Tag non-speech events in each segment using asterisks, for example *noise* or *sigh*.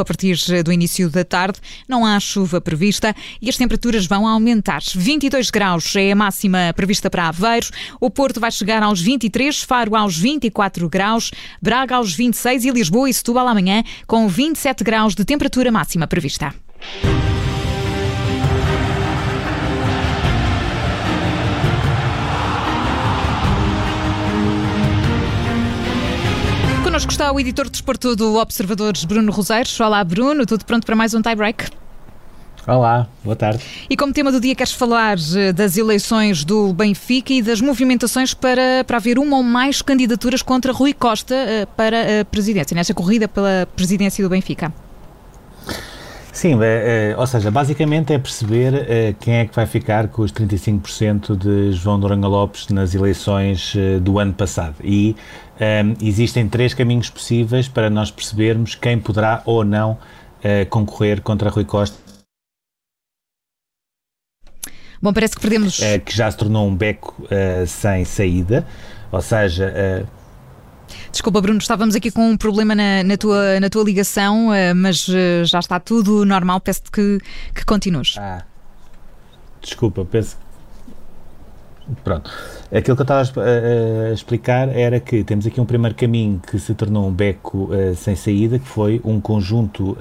a partir do início da tarde. Não há chuva prevista e as temperaturas vão aumentar. 22 graus é a máxima prevista para Aveiros. O Porto vai chegar aos 23, Faro aos 24 graus, Braga aos 26 e Lisboa e Setúbal amanhã com 27 graus de temperatura máxima prevista. Connosco está o editor de desporto do Observadores, Bruno Roseiros. Olá, Bruno, tudo pronto para mais um tie-break? Olá, boa tarde. E como tema do dia, queres falar eh, das eleições do Benfica e das movimentações para, para haver uma ou mais candidaturas contra Rui Costa eh, para a presidência, nesta corrida pela presidência do Benfica? Sim, é, ou seja, basicamente é perceber é, quem é que vai ficar com os 35% de João Noronha Lopes nas eleições do ano passado. E existem três caminhos possíveis para nós percebermos quem poderá ou não concorrer contra Rui Costa. Bom, parece que perdemos. que já se tornou um beco sem saída, ou seja Desculpa, Bruno, estávamos aqui com um problema na, na tua, na tua ligação, uh, mas uh, já está tudo normal. Peço-te que, que continues. Ah, desculpa, penso Pronto. Aquilo que eu estava a, a, explicar era que temos aqui um primeiro caminho que se tornou um beco uh, sem saída, que foi um conjunto uh,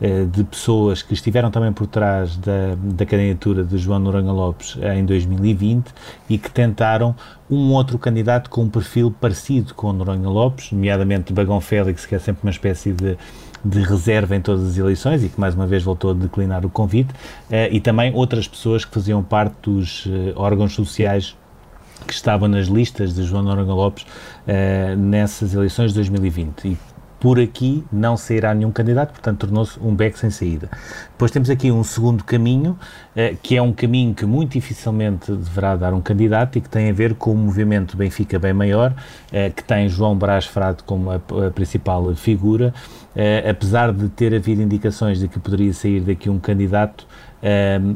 uh, de pessoas que estiveram também por trás da, da candidatura de João Noronha Lopes em 2020 e que tentaram um outro candidato com um perfil parecido com o Noronha Lopes, nomeadamente Bagão Félix, que é sempre uma espécie de de reserva em todas as eleições e que mais uma vez voltou a declinar o convite, uh, e também outras pessoas que faziam parte dos uh, órgãos sociais que estavam nas listas de João Noronha Lopes uh, nessas eleições de 2020. E por aqui não sairá nenhum candidato, portanto tornou-se um beco sem saída. Depois temos aqui um segundo caminho, eh, que é um caminho que muito dificilmente deverá dar um candidato e que tem a ver com o movimento Benfica bem maior, eh, que tem João Brás Frado como a, a principal figura, eh, apesar de ter havido indicações de que poderia sair daqui um candidato,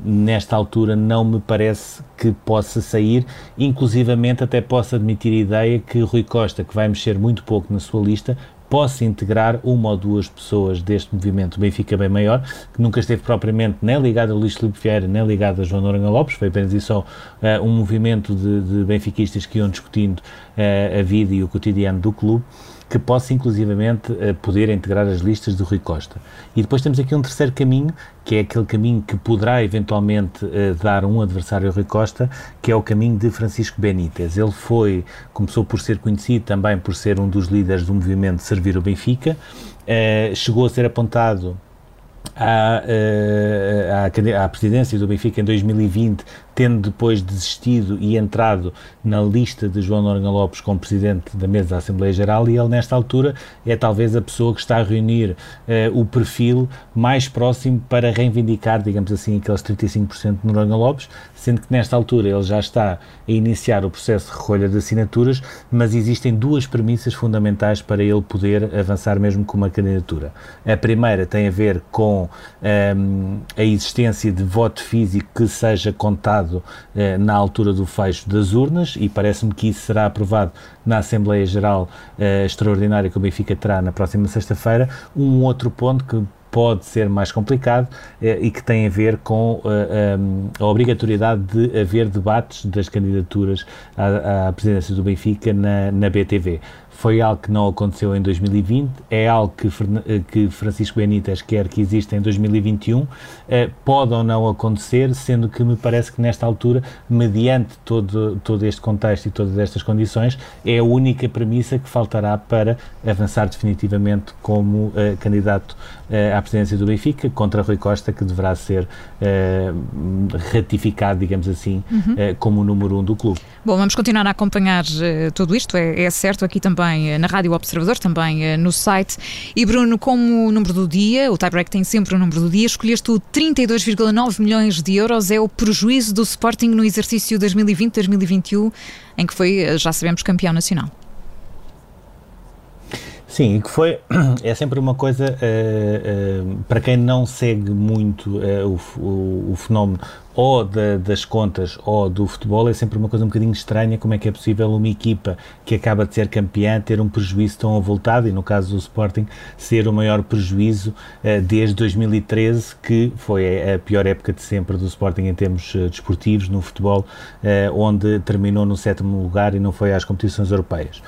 nesta altura não me parece que possa sair, inclusivamente até posso admitir a ideia que Rui Costa, que vai mexer muito pouco na sua lista, possa integrar uma ou duas pessoas deste movimento Benfica bem maior, que nunca esteve propriamente nem ligado a Luís Filipe Vieira, nem ligado a João Noronha Lopes, foi apenas isso só uh, um movimento de, de benfiquistas que iam discutindo uh, a vida e o cotidiano do clube que possa inclusivamente uh, poder integrar as listas do Rui Costa. E depois temos aqui um terceiro caminho, que é aquele caminho que poderá eventualmente uh, dar um adversário ao Rui Costa, que é o caminho de Francisco Benítez. Ele foi, começou por ser conhecido também por ser um dos líderes do movimento Servir o Benfica, uh, chegou a ser apontado à, à, à, presidência do Benfica em 2020 tendo depois desistido e entrado na lista de João Noronha Lopes como presidente da mesa da Assembleia Geral e ele nesta altura é talvez a pessoa que está a reunir eh, o perfil mais próximo para reivindicar, digamos assim, aqueles 35% de Noronha Lopes, sendo que nesta altura ele já está a iniciar o processo de recolha de assinaturas, mas existem duas premissas fundamentais para ele poder avançar mesmo com uma candidatura. A primeira tem a ver com ehm, a existência de voto físico que seja contado eh, na altura do fecho das urnas e parece-me que isso será aprovado na Assembleia Geral eh, Extraordinária que o Benfica terá na próxima sexta-feira. Um outro ponto que pode ser mais complicado eh, e que tem a ver com eh, a, obrigatoriedade de haver debates das candidaturas à, à presidência do Benfica na, na BTV foi algo que não aconteceu em 2020, é algo que, eh, que Francisco Benítez quer que exista em 2021, eh, pode ou não acontecer, sendo que me parece que nesta altura, mediante todo, todo este contexto e todas estas condições, é a única premissa que faltará para avançar definitivamente como eh, candidato eh, à presidência do Benfica, contra Rui Costa, que deverá ser ratificado, digamos assim, uhum. Como o número um do clube. Bom, vamos continuar a acompanhar tudo isto, é, é certo, aqui também também eh, na Rádio Observador, também eh, no site. E Bruno, como número do dia, o tiebreak tem sempre o número do dia, escolheste o 32,9 milhões de euros, é o prejuízo do Sporting no exercício 2020-2021, em que foi, eh, já sabemos, campeão nacional. Sim, que foi, *clears throat* é sempre uma coisa, uh, uh, para quem não segue muito uh, o, o, o, fenómeno ou da, das contas ou do futebol, é sempre uma coisa um bocadinho estranha como é que é possível uma equipa que acaba de ser campeã ter um prejuízo tão avultado e no caso do Sporting ser o maior prejuízo uh, desde 2013 que foi a pior época de sempre do Sporting em termos uh, desportivos no futebol, uh, onde terminou no sétimo lugar e não foi às competições europeias.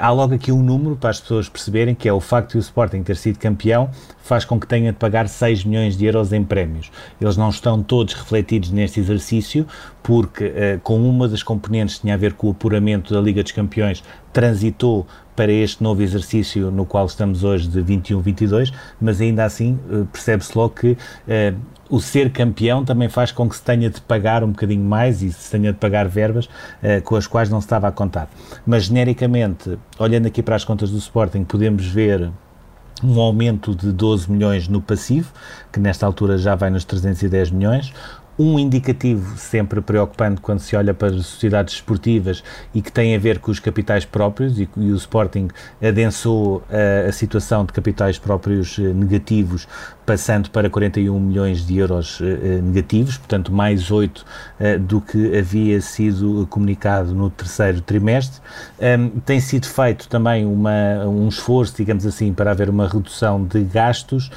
há logo aqui um número para as pessoas perceberem que é o facto de o Sporting ter sido campeão faz com que tenha de pagar 6 milhões de euros em prémios. Eles não estão todos refletidos neste exercício, porque uh, com uma das componentes que tinha a ver com o apuramento da Liga dos Campeões, transitou para este novo exercício no qual estamos hoje de 21-22, mas ainda assim uh, percebe-se logo que uh, o ser campeão também faz com que se tenha de pagar um bocadinho mais e se tenha de pagar verbas uh, com as quais não se estava a contar. Mas genericamente, olhando aqui para as contas do Sporting, podemos ver um aumento de 12 milhões no passivo, que nesta altura já vai nos 310 milhões, um indicativo sempre preocupante quando se olha para sociedades esportivas e que tem a ver com os capitais próprios e, e o Sporting adensou a, a situação de capitais próprios eh, negativos passando para 41 milhões de euros eh, negativos, portanto mais 8 eh, do que havia sido comunicado no terceiro trimestre. Tem sido feito também uma, um esforço, digamos assim, para haver uma redução de gastos,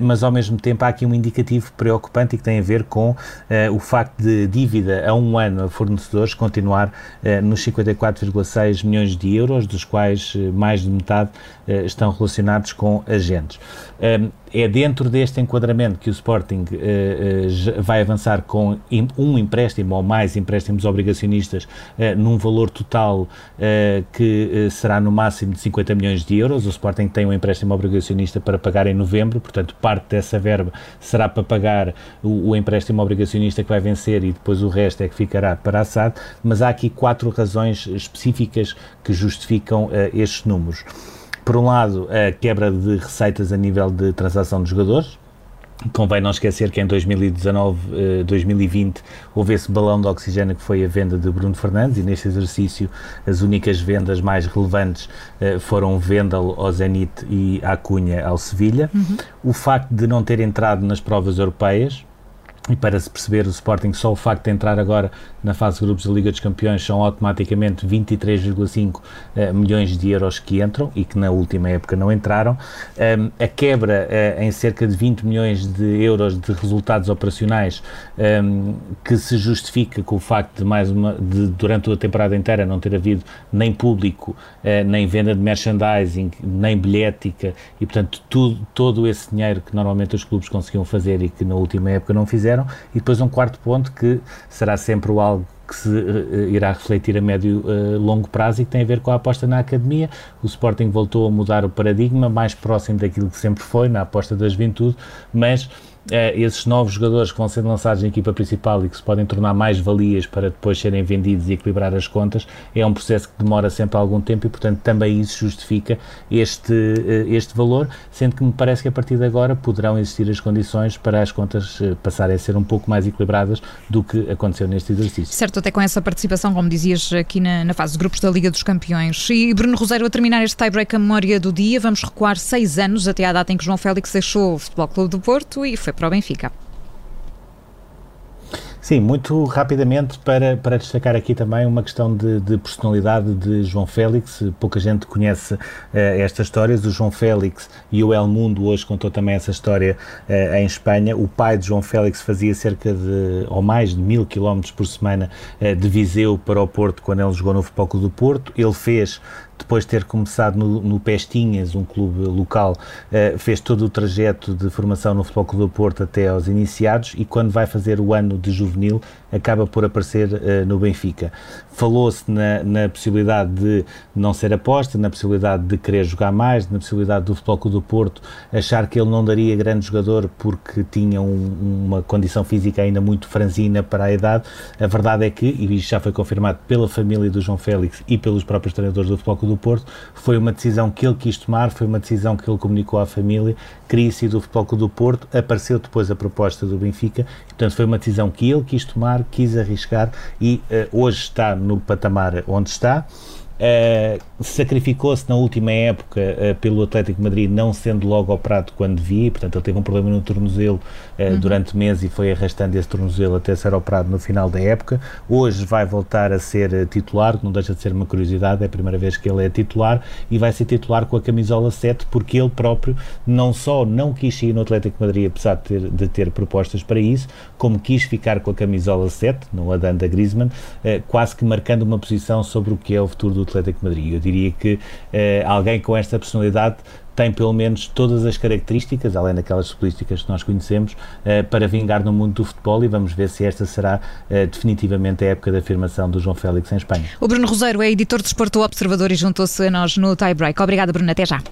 mas ao mesmo tempo há aqui um indicativo preocupante e que tem a ver com o facto de dívida a um ano a fornecedores continuar nos 54,6 milhões de euros, dos quais mais de metade estão relacionados com agentes. É dentro deste enquadramento que o Sporting uh, uh, vai avançar com um empréstimo ou mais empréstimos obrigacionistas uh, num valor total que será no máximo de 50 milhões de euros. O Sporting tem um empréstimo obrigacionista para pagar em novembro, portanto, parte dessa verba será para pagar o, o empréstimo obrigacionista que vai vencer e depois o resto é que ficará para a SAD. Mas há aqui quatro razões específicas que justificam estes números por um lado, a quebra de receitas a nível de transação de jogadores. Convém não esquecer que em 2019, 2020 eh, houve esse balão de oxigênio que foi a venda de Bruno Fernandes e neste exercício as únicas vendas mais relevantes eh, foram Vendel ao Zenit e a Cunha ao Sevilha. Uhum. O facto de não ter entrado nas provas europeias, e para se perceber o Sporting, só o facto de entrar agora na fase de grupos da Liga dos Campeões são automaticamente 23,5 uh, eh, milhões de euros que entram e que na última época não entraram. Ehm, a quebra uh, em cerca de 20 milhões de euros de resultados operacionais ehm, que se justifica com o facto de mais uma de, durante a temporada inteira não ter havido nem público, uh, nem venda de merchandising, nem bilhética e portanto tudo, todo esse dinheiro que normalmente os clubes conseguiam fazer e que na última época não fizeram e depois um quarto ponto que será sempre algo que se uh, irá refletir a médio uh, longo prazo e que tem a ver com a aposta na academia. O Sporting voltou a mudar o paradigma, mais próximo daquilo que sempre foi, na aposta da juventude, mas é, esses novos jogadores que vão ser lançados na equipa principal e que se podem tornar mais valias para depois serem vendidos e equilibrar as contas, é um processo que demora sempre algum tempo e, portanto, também isso justifica este, eh, este valor, sendo que me parece que a partir de agora poderão existir as condições para as contas eh, passarem a ser um pouco mais equilibradas do que aconteceu neste exercício. Certo, até com essa participação, como dizias, aqui na, na fase de grupos da Liga dos Campeões. E Bruno Rosário, a terminar este tie-break a memória do dia, vamos recuar seis anos até à data em que João Félix deixou o Futebol Clube do Porto e foi para o Benfica. Sim, muito rapidamente para, para destacar aqui também uma questão de, de personalidade de João Félix. Pouca gente conhece uh, estas histórias. O João Félix e o El Mundo hoje contou também essa história uh, em Espanha. O pai de João Félix fazia cerca de, ou mais de mil quilómetros por semana uh, de Viseu para o Porto quando ele jogou no Futebol Clube do Porto. Ele fez depois de ter começado no, no Pestinhas, um clube local, uh, fez todo o trajeto de formação no Futebol Clube do Porto até aos iniciados e quando vai fazer o ano de juvenil acaba por aparecer uh, no Benfica. Falou-se na, na, possibilidade de não ser aposta, na possibilidade de querer jogar mais, na possibilidade do Futebol Clube do Porto achar que ele não daria grande jogador porque tinha um, uma condição física ainda muito franzina para a idade. A verdade é que, e isto já foi confirmado pela família do João Félix e pelos próprios treinadores do Futebol Clube do Porto, foi uma decisão que ele quis tomar, foi uma decisão que ele comunicou à família, queria sair do Futebol Clube do Porto, apareceu depois a proposta do Benfica, portanto foi uma decisão que ele quis tomar, quis arriscar e uh, hoje está no patamar onde está. Uh, Sacrificou-se na última época uh, pelo Atlético Madrid, não sendo logo operado quando vi, portanto ele teve um problema no tornozelo uh, uhum. durante meses e foi arrastando esse tornozelo até ser operado no final da época. Hoje vai voltar a ser titular, que não deixa de ser uma curiosidade, é a primeira vez que ele é titular e vai ser titular com a camisola 7 porque ele próprio não só não quis sair no Atlético Madrid, apesar de ter, de ter propostas para isso, como quis ficar com a camisola 7, no Adanda Griezmann, quase que marcando uma posição sobre o que é o futuro do Atlético Madrid. Eu diria que eh, alguém com esta personalidade tem pelo menos todas as características, além daquelas futbolísticas que nós conhecemos, eh, para vingar no mundo do futebol e vamos ver se esta será eh, definitivamente a época da afirmação do João Félix em Espanha. O Bruno Roseiro é editor de Esporto Observador e juntou-se a nós no tie break. Obrigada, Bruno. Até já.